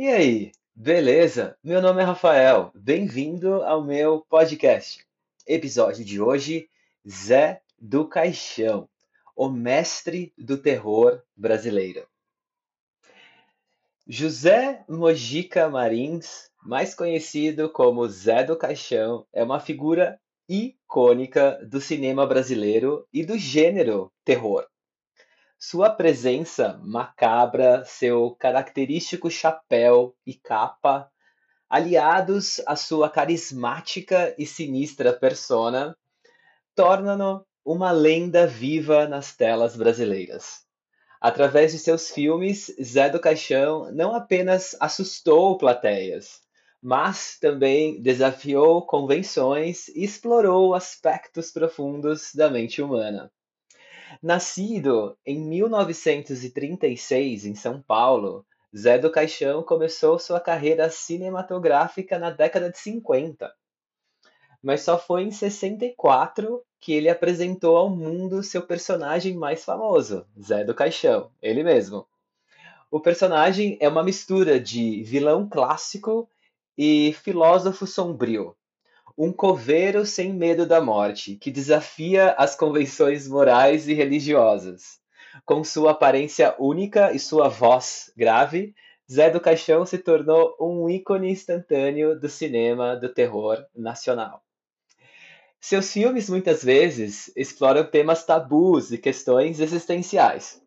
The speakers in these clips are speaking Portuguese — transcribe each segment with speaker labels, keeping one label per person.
Speaker 1: E aí, beleza? Meu nome é Rafael, bem-vindo ao meu podcast. Episódio de hoje: Zé do Caixão, o mestre do terror brasileiro. José Mojica Marins, mais conhecido como Zé do Caixão, é uma figura icônica do cinema brasileiro e do gênero terror. Sua presença macabra, seu característico chapéu e capa, aliados à sua carismática e sinistra persona, tornam-no uma lenda viva nas telas brasileiras. Através de seus filmes, Zé do Caixão não apenas assustou plateias, mas também desafiou convenções e explorou aspectos profundos da mente humana. Nascido em 1936 em São Paulo, Zé do Caixão começou sua carreira cinematográfica na década de 50. Mas só foi em 64 que ele apresentou ao mundo seu personagem mais famoso, Zé do Caixão, ele mesmo. O personagem é uma mistura de vilão clássico e filósofo sombrio, um coveiro sem medo da morte, que desafia as convenções morais e religiosas. Com sua aparência única e sua voz grave, Zé do Caixão se tornou um ícone instantâneo do cinema do terror nacional. Seus filmes muitas vezes exploram temas tabus e questões existenciais.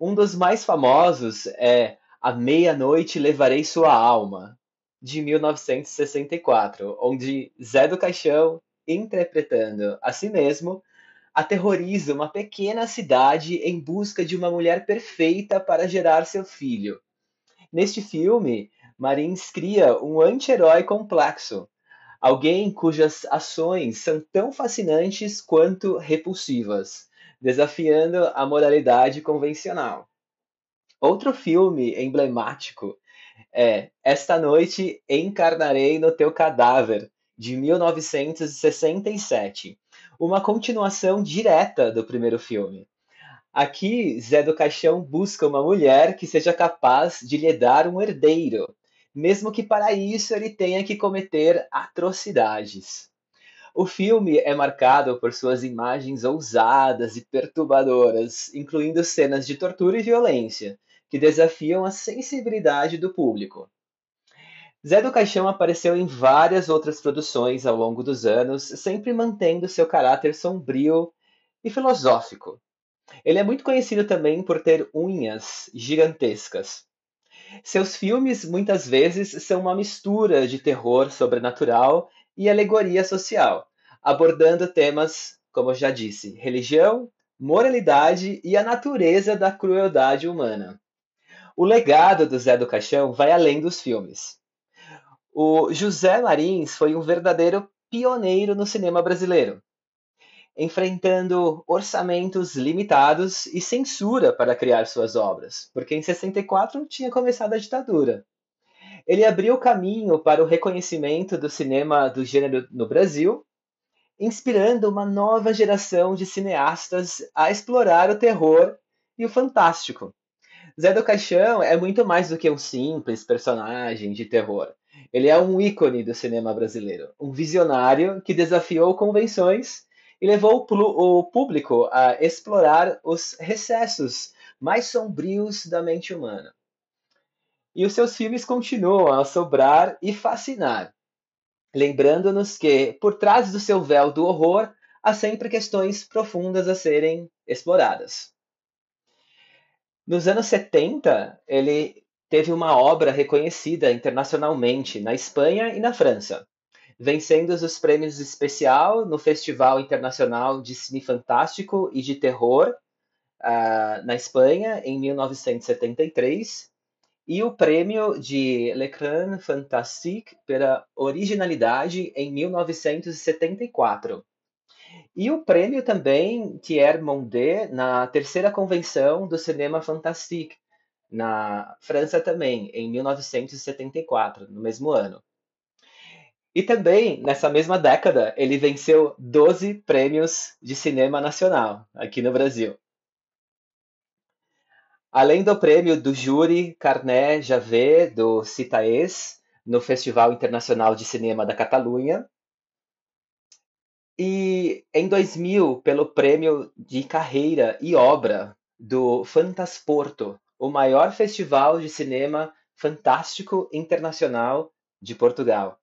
Speaker 1: Um dos mais famosos é A Meia-Noite Levarei Sua Alma, de 1964, onde Zé do Caixão, interpretando a si mesmo, aterroriza uma pequena cidade em busca de uma mulher perfeita para gerar seu filho. Neste filme, Marins cria um anti-herói complexo, alguém cujas ações são tão fascinantes quanto repulsivas, desafiando a moralidade convencional. Outro filme emblemático é Esta Noite Encarnarei no Teu Cadáver, de 1967, uma continuação direta do primeiro filme. Aqui, Zé do Caixão busca uma mulher que seja capaz de lhe dar um herdeiro, mesmo que para isso ele tenha que cometer atrocidades. O filme é marcado por suas imagens ousadas e perturbadoras, incluindo cenas de tortura e violência, que desafiam a sensibilidade do público. Zé do Caixão apareceu em várias outras produções ao longo dos anos, sempre mantendo seu caráter sombrio e filosófico. Ele é muito conhecido também por ter unhas gigantescas. Seus filmes muitas vezes são uma mistura de terror sobrenatural e alegoria social, abordando temas, como eu já disse, religião, moralidade e a natureza da crueldade humana. O legado do Zé do Caixão vai além dos filmes. O José Marins foi um verdadeiro pioneiro no cinema brasileiro, enfrentando orçamentos limitados e censura para criar suas obras, porque em 64 tinha começado a ditadura. Ele abriu caminho para o reconhecimento do cinema do gênero no Brasil, inspirando uma nova geração de cineastas a explorar o terror e o fantástico. Zé do Caixão é muito mais do que um simples personagem de terror. Ele é um ícone do cinema brasileiro, um visionário que desafiou convenções e levou o público a explorar os recessos mais sombrios da mente humana. E os seus filmes continuam a sobrar e fascinar, lembrando-nos que, por trás do seu véu do horror, há sempre questões profundas a serem exploradas. Nos anos 70, ele teve uma obra reconhecida internacionalmente na Espanha e na França, vencendo os prêmios especial no Festival Internacional de Cine Fantástico e de Terror uh, na Espanha em 1973 e o prêmio de L'Écran Fantastique pela originalidade em 1974. E o prêmio também Thierry Mondet na terceira convenção do Cinema Fantastique, na França também, em 1974, no mesmo ano. E também, nessa mesma década, ele venceu 12 prêmios de cinema nacional aqui no Brasil. Além do prêmio do júri Carnet Javé do Citaes, no Festival Internacional de Cinema da Catalunha. E em 2000, pelo prêmio de carreira e obra do Fantasporto, o maior festival de cinema fantástico internacional de Portugal.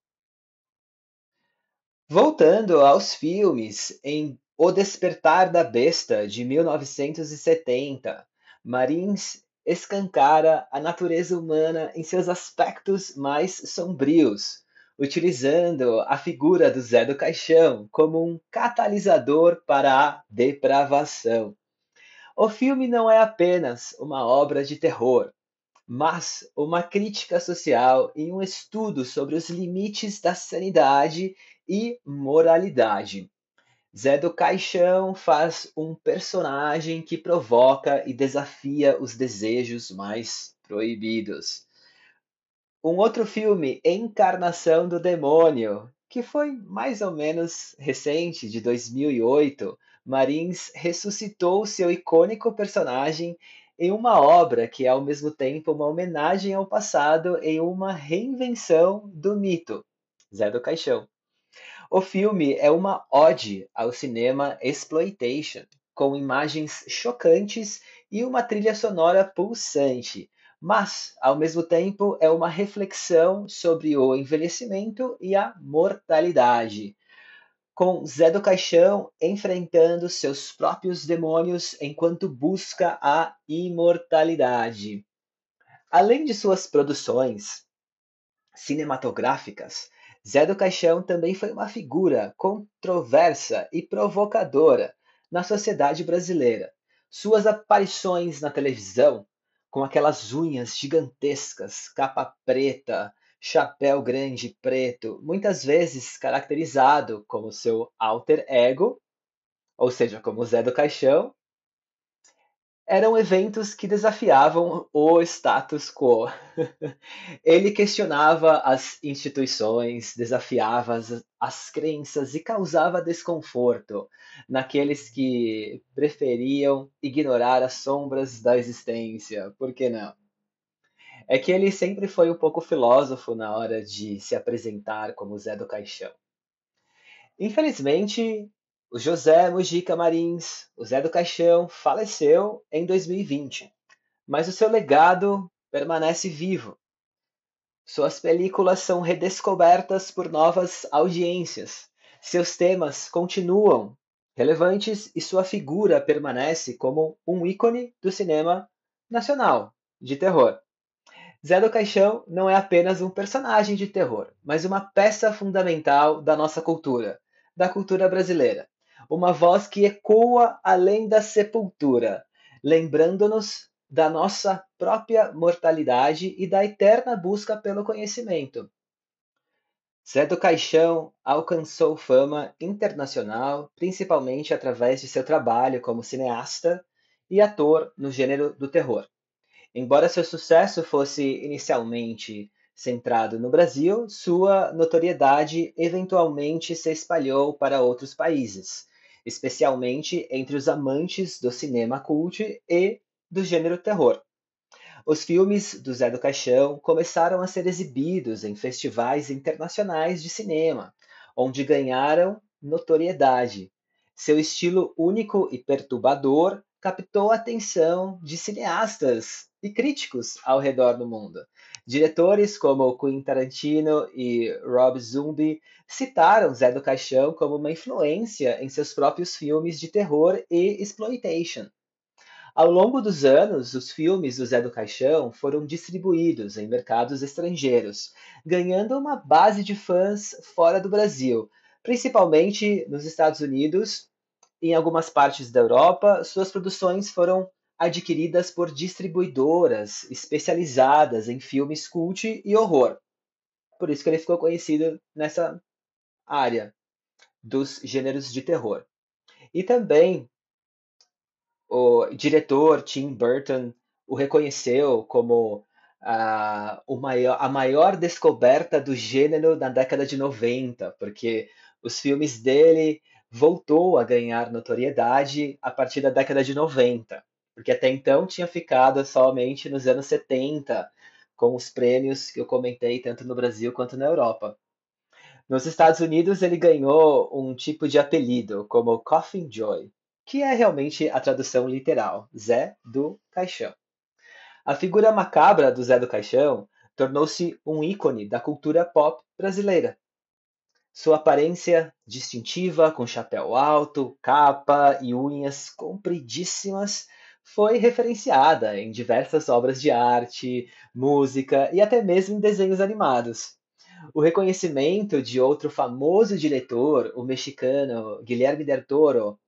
Speaker 1: Voltando aos filmes, em O Despertar da Besta, de 1970, Marins escancara a natureza humana em seus aspectos mais sombrios, utilizando a figura do Zé do Caixão como um catalisador para a depravação. O filme não é apenas uma obra de terror, mas uma crítica social e um estudo sobre os limites da sanidade e moralidade. Zé do Caixão faz um personagem que provoca e desafia os desejos mais proibidos. Um outro filme, Encarnação do Demônio, que foi mais ou menos recente, de 2008, Marins ressuscitou seu icônico personagem em uma obra que é ao mesmo tempo uma homenagem ao passado e uma reinvenção do mito, Zé do Caixão. O filme é uma ode ao cinema exploitation, com imagens chocantes e uma trilha sonora pulsante, mas, ao mesmo tempo, é uma reflexão sobre o envelhecimento e a mortalidade, com Zé do Caixão enfrentando seus próprios demônios enquanto busca a imortalidade. Além de suas produções cinematográficas, Zé do Caixão também foi uma figura controversa e provocadora na sociedade brasileira. Suas aparições na televisão, com aquelas unhas gigantescas, capa preta, chapéu grande preto, muitas vezes caracterizado como seu alter ego, ou seja, como Zé do Caixão, eram eventos que desafiavam o status quo. Ele questionava as instituições, desafiava as, as crenças e causava desconforto naqueles que preferiam ignorar as sombras da existência. Por que não? é que ele sempre foi um pouco filósofo na hora de se apresentar como Zé do Caixão. Infelizmente, o José Mujica Marins, o Zé do Caixão, faleceu em 2020, mas o seu legado permanece vivo. Suas películas são redescobertas por novas audiências. Seus temas continuam relevantes e sua figura permanece como um ícone do cinema nacional de terror. Zé do Caixão não é apenas um personagem de terror, mas uma peça fundamental da nossa cultura, da cultura brasileira. Uma voz que ecoa além da sepultura, lembrando-nos da nossa própria mortalidade e da eterna busca pelo conhecimento. Zé do Caixão alcançou fama internacional, principalmente através de seu trabalho como cineasta e ator no gênero do terror. Embora seu sucesso fosse inicialmente centrado no Brasil, sua notoriedade eventualmente se espalhou para outros países, especialmente entre os amantes do cinema cult e do gênero terror. Os filmes do Zé do Caixão começaram a ser exibidos em festivais internacionais de cinema, onde ganharam notoriedade. Seu estilo único e perturbador captou a atenção de cineastas e críticos ao redor do mundo. Diretores como Quentin Tarantino e Rob Zombie citaram Zé do Caixão como uma influência em seus próprios filmes de terror e exploitation. Ao longo dos anos, os filmes do Zé do Caixão foram distribuídos em mercados estrangeiros, ganhando uma base de fãs fora do Brasil, principalmente nos Estados Unidos em algumas partes da Europa, suas produções foram adquiridas por distribuidoras especializadas em filmes cult e horror. Por isso que ele ficou conhecido nessa área dos gêneros de terror. E também o diretor Tim Burton o reconheceu como a, o maior, a maior descoberta do gênero na década de 90, porque os filmes dele voltou a ganhar notoriedade a partir da década de 90. porque até então tinha ficado somente nos anos 70, com os prêmios que eu comentei tanto no Brasil quanto na Europa. Nos Estados Unidos, ele ganhou um tipo de apelido, como Coffin Joy, que é realmente a tradução literal, Zé do Caixão. A figura macabra do Zé do Caixão tornou-se um ícone da cultura pop brasileira. Sua aparência distintiva, com chapéu alto, capa e unhas compridíssimas, foi referenciada em diversas obras de arte, música e até mesmo em desenhos animados. O reconhecimento de outro famoso diretor, o mexicano Guilherme Del Toro,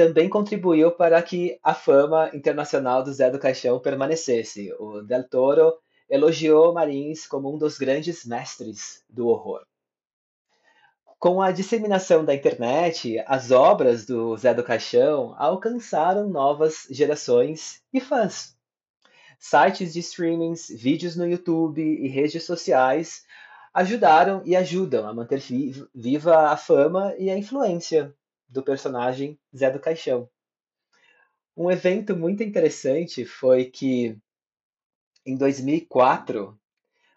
Speaker 1: também contribuiu para que a fama internacional do Zé do Caixão permanecesse. O Del Toro elogiou Marins como um dos grandes mestres do horror. Com a disseminação da internet, as obras do Zé do Caixão alcançaram novas gerações e fãs. Sites de streamings, vídeos no YouTube e redes sociais ajudaram e ajudam a manter viva a fama e a influência do personagem Zé do Caixão. Um evento muito interessante foi que, em 2004,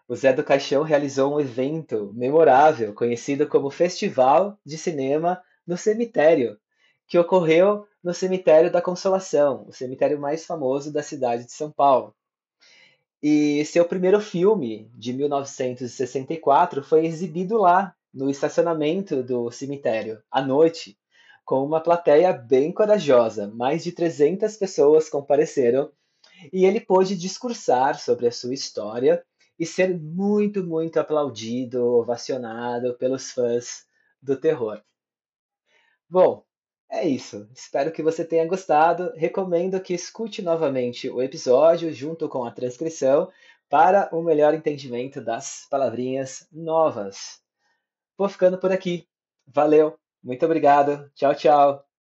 Speaker 1: o Zé do Caixão realizou um evento memorável conhecido como Festival de Cinema no Cemitério, que ocorreu no Cemitério da Consolação, o cemitério mais famoso da cidade de São Paulo. E seu primeiro filme, de 1964, foi exibido lá, no estacionamento do cemitério, à noite, com uma plateia bem corajosa. Mais de 300 pessoas compareceram e ele pôde discursar sobre a sua história e ser muito, muito aplaudido, ovacionado pelos fãs do terror. Bom, é isso. Espero que você tenha gostado. Recomendo que escute novamente o episódio junto com a transcrição para um melhor entendimento das palavrinhas novas. Vou ficando por aqui. Valeu, muito obrigado. Tchau, tchau.